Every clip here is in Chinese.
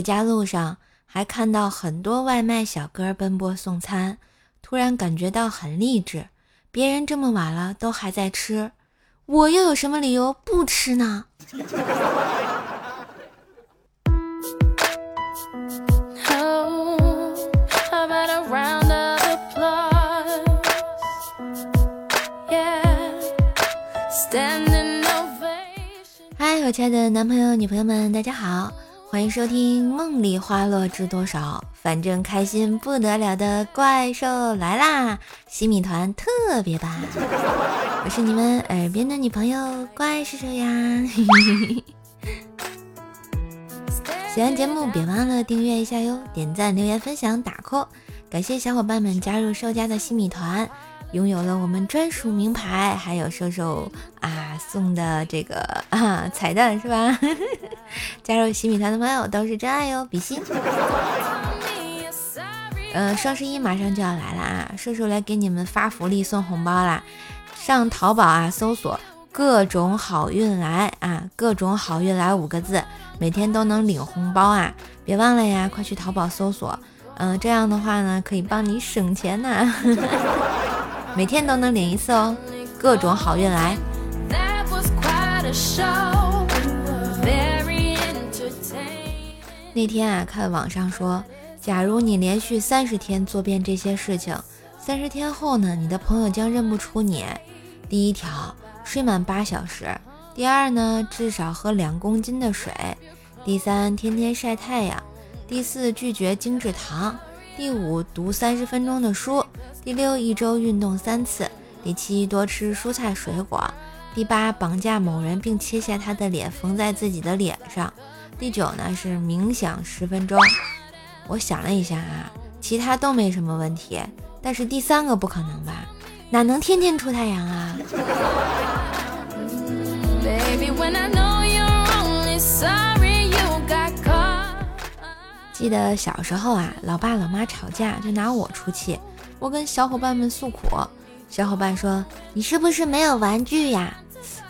回家路上还看到很多外卖小哥奔波送餐，突然感觉到很励志。别人这么晚了都还在吃，我又有什么理由不吃呢？嗨，我亲爱的男朋友、女朋友们，大家好，欢迎收听《梦里花落知多少》。反正开心不得了的怪兽来啦！西米团特别版，我是你们耳边的女朋友怪兽兽呀！喜欢节目别忘了订阅一下哟，点赞、留言、分享、打 call，感谢小伙伴们加入兽家的西米团，拥有了我们专属名牌，还有兽兽啊送的这个啊 彩蛋是吧？加入西米团的朋友都是真爱哟，比心！呃，双十一马上就要来了啊！叔叔来给你们发福利送红包啦！上淘宝啊，搜索“各种好运来”啊，“各种好运来”五个字，每天都能领红包啊！别忘了呀，快去淘宝搜索，嗯，这样的话呢，可以帮你省钱呐，每天都能领一次哦！各种好运来。那天啊，看网上说。假如你连续三十天做遍这些事情，三十天后呢，你的朋友将认不出你。第一条，睡满八小时；第二呢，至少喝两公斤的水；第三，天天晒太阳；第四，拒绝精制糖；第五，读三十分钟的书；第六，一周运动三次；第七，多吃蔬菜水果；第八，绑架某人并切下他的脸缝在自己的脸上；第九呢是冥想十分钟。我想了一下啊，其他都没什么问题，但是第三个不可能吧？哪能天天出太阳啊？记得小时候啊，老爸老妈吵架就拿我出气，我跟小伙伴们诉苦，小伙伴说你是不是没有玩具呀？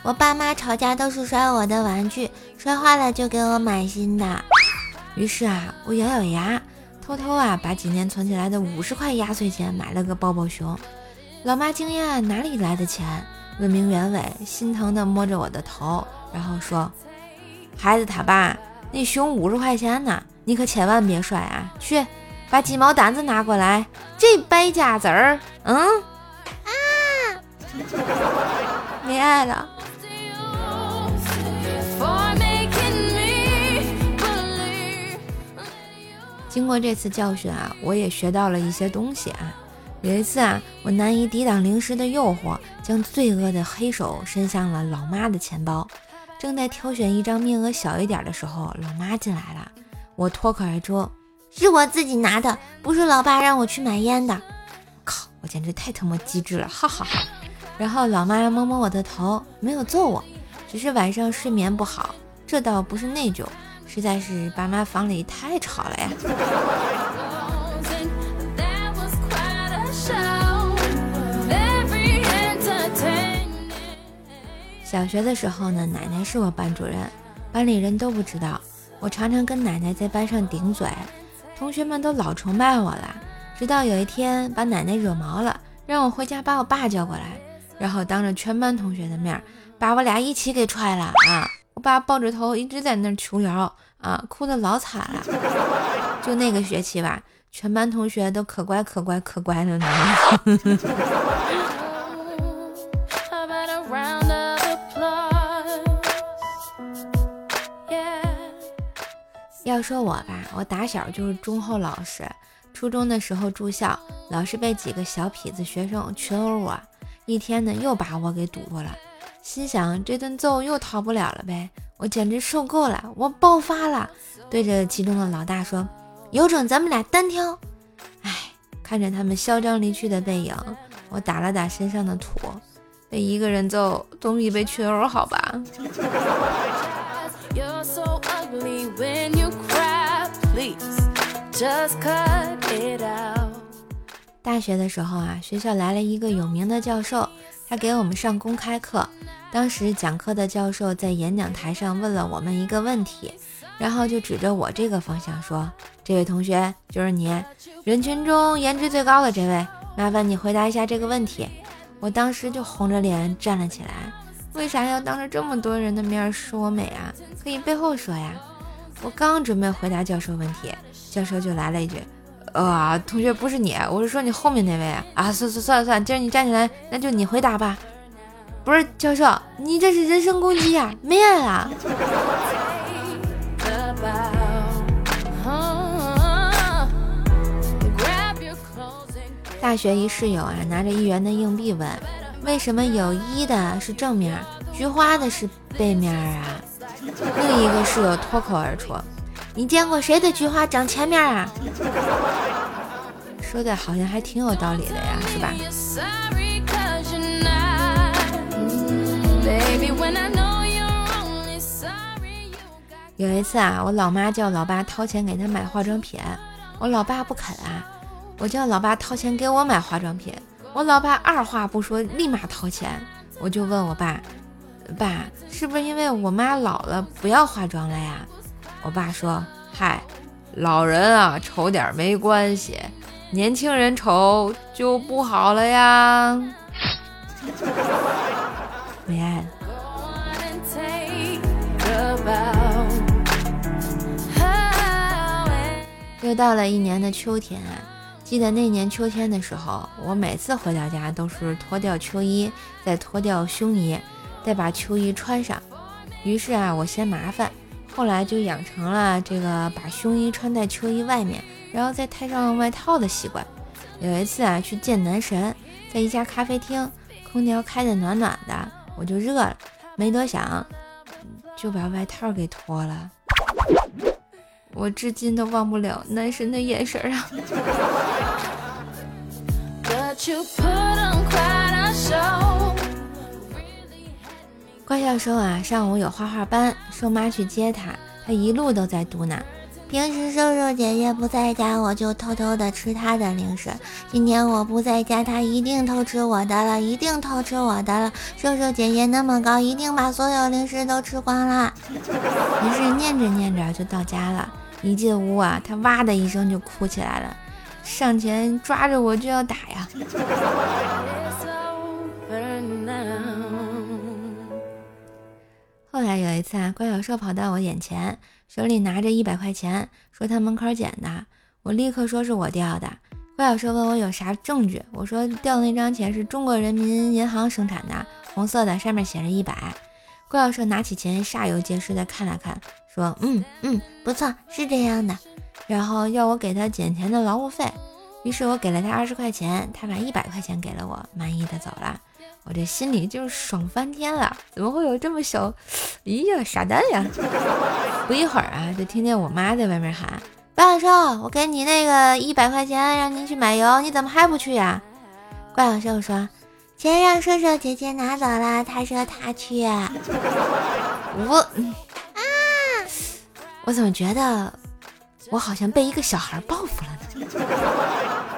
我爸妈吵架都是摔我的玩具，摔坏了就给我买新的。于是啊，我咬咬牙。偷偷啊，把几年存起来的五十块压岁钱买了个抱抱熊。老妈惊讶哪里来的钱，问明原委，心疼的摸着我的头，然后说：“孩子他爸，那熊五十块钱呢，你可千万别摔啊！去，把鸡毛掸子拿过来，这败家子儿，嗯啊，没爱了。”经过这次教训啊，我也学到了一些东西啊。有一次啊，我难以抵挡零食的诱惑，将罪恶的黑手伸向了老妈的钱包。正在挑选一张面额小一点的时候，老妈进来了。我脱口而出：“是我自己拿的，不是老爸让我去买烟的。”靠！我简直太他妈机智了，哈哈哈。然后老妈摸摸我的头，没有揍我，只是晚上睡眠不好。这倒不是内疚。实在是爸妈房里太吵了呀！小学的时候呢，奶奶是我班主任，班里人都不知道。我常常跟奶奶在班上顶嘴，同学们都老崇拜我了。直到有一天把奶奶惹毛了，让我回家把我爸叫过来，然后当着全班同学的面把我俩一起给踹了啊！我爸抱着头一直在那儿求饶啊，哭的老惨了。就那个学期吧，全班同学都可乖可乖可乖了呢。要说我吧，我打小就是忠厚老实。初中的时候住校，老是被几个小痞子学生群殴我，一天呢又把我给堵住了。心想这顿揍又逃不了了呗，我简直受够了，我爆发了，对着其中的老大说：“有种咱们俩单挑。”哎，看着他们嚣张离去的背影，我打了打身上的土，被一个人揍总比被群殴好吧。Just cut it out 大学的时候啊，学校来了一个有名的教授。他给我们上公开课，当时讲课的教授在演讲台上问了我们一个问题，然后就指着我这个方向说：“这位同学就是你，人群中颜值最高的这位，麻烦你回答一下这个问题。”我当时就红着脸站了起来。为啥要当着这么多人的面说我美啊？可以背后说呀。我刚准备回答教授问题，教授就来了一句：“啊，同学不是你，我是说你后面那位啊。”啊，算算算了算了，既然你站起来，那就你回答吧。不是教授，你这是人身攻击呀！没爱啊。大学一室友啊，拿着一元的硬币问：“为什么有一的是正面，菊花的是背面啊？”另一个室友脱口而出：“你见过谁的菊花长前面啊？” 说的好像还挺有道理的呀，是吧？有一次啊，我老妈叫老爸掏钱给她买化妆品，我老爸不肯啊。我叫老爸掏钱给我买化妆品，我老爸二话不说立马掏钱。我就问我爸，爸是不是因为我妈老了不要化妆了呀？我爸说，嗨，老人啊丑点没关系，年轻人丑就不好了呀。没爱了。又到了一年的秋天啊，记得那年秋天的时候，我每次回到家都是脱掉秋衣，再脱掉胸衣，再把秋衣穿上。于是啊，我嫌麻烦，后来就养成了这个把胸衣穿在秋衣外面，然后再套上外套的习惯。有一次啊，去见男神，在一家咖啡厅，空调开的暖暖的，我就热了，没多想，就把外套给脱了。我至今都忘不了男神的眼神啊！怪小兽啊，上午有画画班，瘦妈去接他，他一路都在嘟囔：平时瘦瘦姐姐不在家，我就偷偷的吃她的零食。今天我不在家，她一定偷吃我的了，一定偷吃我的了。瘦瘦姐姐那么高，一定把所有零食都吃光了。于是念着念着就到家了。一进屋啊，他哇的一声就哭起来了，上前抓着我就要打呀。后来有一次啊，怪小兽跑到我眼前，手里拿着一百块钱，说他门口捡的。我立刻说是我掉的。怪小兽问我有啥证据，我说掉的那张钱是中国人民银行生产的，红色的，上面写着一百。怪小兽拿起钱，煞有介事的看了看。说嗯嗯不错是这样的，然后要我给他捡钱的劳务费，于是我给了他二十块钱，他把一百块钱给了我，满意的走了。我这心里就爽翻天了，怎么会有这么小？咦呀傻蛋呀！不一会儿啊，就听见我妈在外面喊：“怪小兽，我给你那个一百块钱，让你去买油，你怎么还不去呀？”怪小兽说：“钱让瘦瘦姐姐拿走了，她说她去。”我啊。我怎么觉得我好像被一个小孩报复了呢？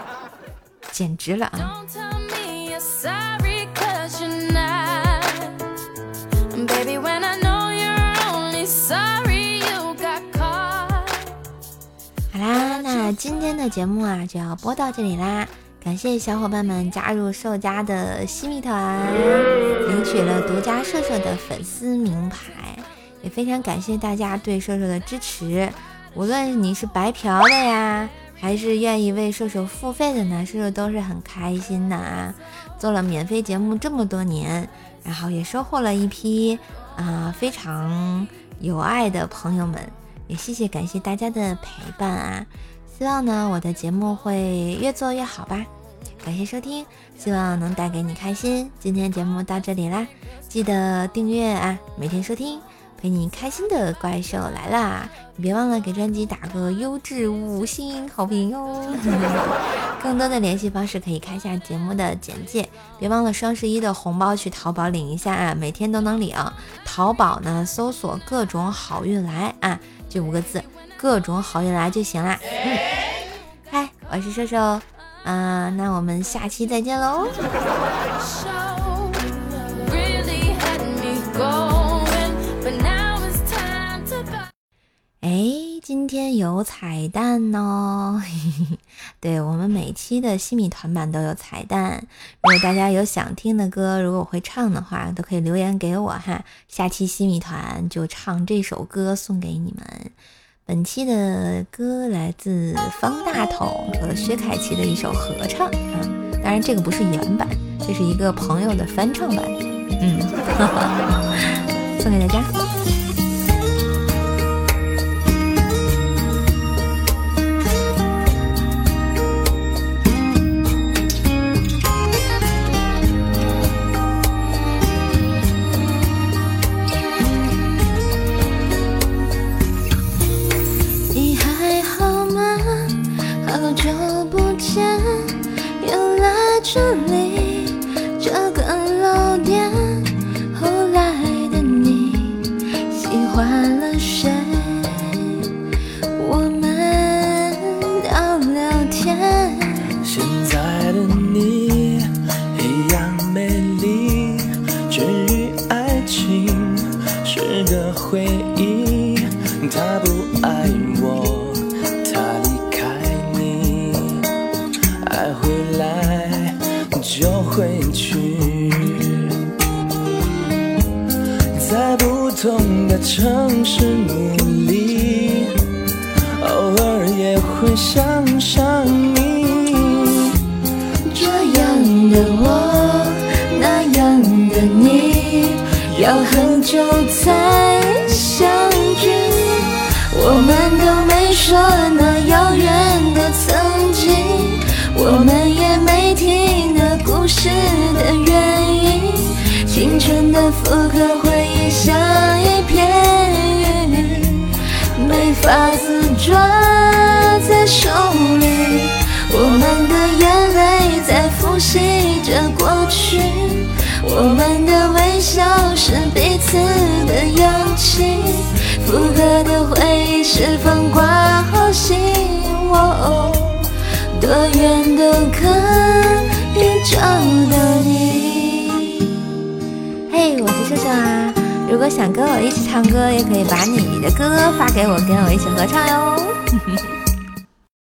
简直了啊！今天的节目啊就要播到这里啦！感谢小伙伴们加入兽家的西密团，领取了独家兽兽的粉丝名牌。也非常感谢大家对瘦瘦的支持，无论你是白嫖的呀，还是愿意为瘦瘦付费的呢，瘦瘦都是很开心的啊！做了免费节目这么多年，然后也收获了一批啊非常有爱的朋友们，也谢谢感谢大家的陪伴啊！希望呢我的节目会越做越好吧！感谢收听，希望能带给你开心。今天节目到这里啦，记得订阅啊，每天收听。陪你开心的怪兽来啦！你别忘了给专辑打个优质五星好评哟。更多的联系方式可以看一下节目的简介。别忘了双十一的红包去淘宝领一下啊，每天都能领。淘宝呢，搜索“各种好运来”啊，这五个字“各种好运来”就行啦。嗨，我是瘦瘦，嗯，那我们下期再见喽。哎，今天有彩蛋哦！对我们每期的西米团版都有彩蛋，如果大家有想听的歌，如果我会唱的话，都可以留言给我哈。下期西米团就唱这首歌送给你们。本期的歌来自方大同和薛凯琪的一首合唱啊，当然这个不是原版，这是一个朋友的翻唱版，嗯，送给大家。同的城市努力，偶尔也会想想你。这样的我，那样的你，要很久才相聚。我们都没说那遥远的曾经，我们也没听那故事的原因。青春的复刻像一片云。没法子抓在手里，我们的眼泪在复习着过去，我们的微笑果想跟我一起唱歌，也可以把你的歌发给我，跟我一起合唱哟。